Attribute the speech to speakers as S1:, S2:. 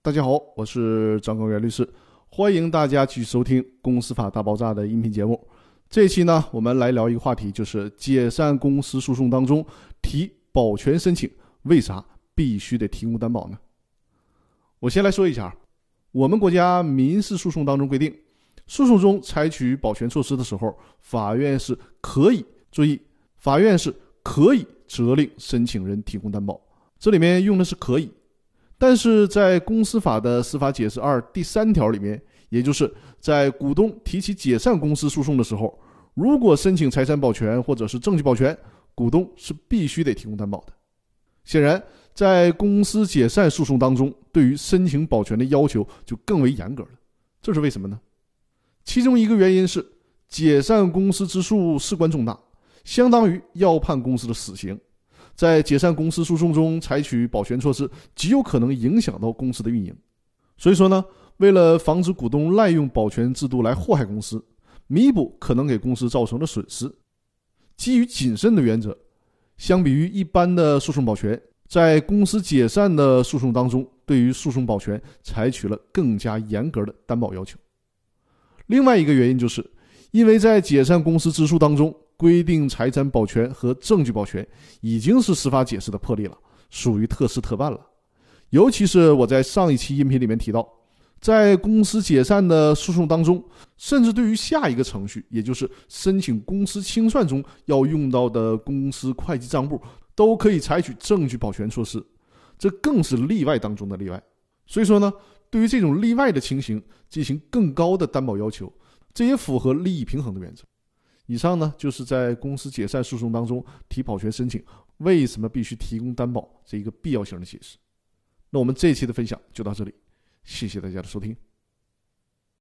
S1: 大家好，我是张高原律师，欢迎大家继续收听《公司法大爆炸》的音频节目。这一期呢，我们来聊一个话题，就是解散公司诉讼当中提保全申请，为啥必须得提供担保呢？我先来说一下，我们国家民事诉讼当中规定，诉讼中采取保全措施的时候，法院是可以注意，法院是可以责令申请人提供担保。这里面用的是可以。但是在公司法的司法解释二第三条里面，也就是在股东提起解散公司诉讼的时候，如果申请财产保全或者是证据保全，股东是必须得提供担保的。显然，在公司解散诉讼当中，对于申请保全的要求就更为严格了。这是为什么呢？其中一个原因是，解散公司之诉事关重大，相当于要判公司的死刑。在解散公司诉讼中采取保全措施，极有可能影响到公司的运营。所以说呢，为了防止股东滥用保全制度来祸害公司，弥补可能给公司造成的损失，基于谨慎的原则，相比于一般的诉讼保全，在公司解散的诉讼当中，对于诉讼保全采取了更加严格的担保要求。另外一个原因就是，因为在解散公司之诉当中。规定财产保全和证据保全已经是司法解释的破例了，属于特事特办了。尤其是我在上一期音频里面提到，在公司解散的诉讼当中，甚至对于下一个程序，也就是申请公司清算中要用到的公司会计账簿，都可以采取证据保全措施，这更是例外当中的例外。所以说呢，对于这种例外的情形进行更高的担保要求，这也符合利益平衡的原则。以上呢，就是在公司解散诉讼当中提保全申请为什么必须提供担保这一个必要性的解释。那我们这一期的分享就到这里，谢谢大家的收听。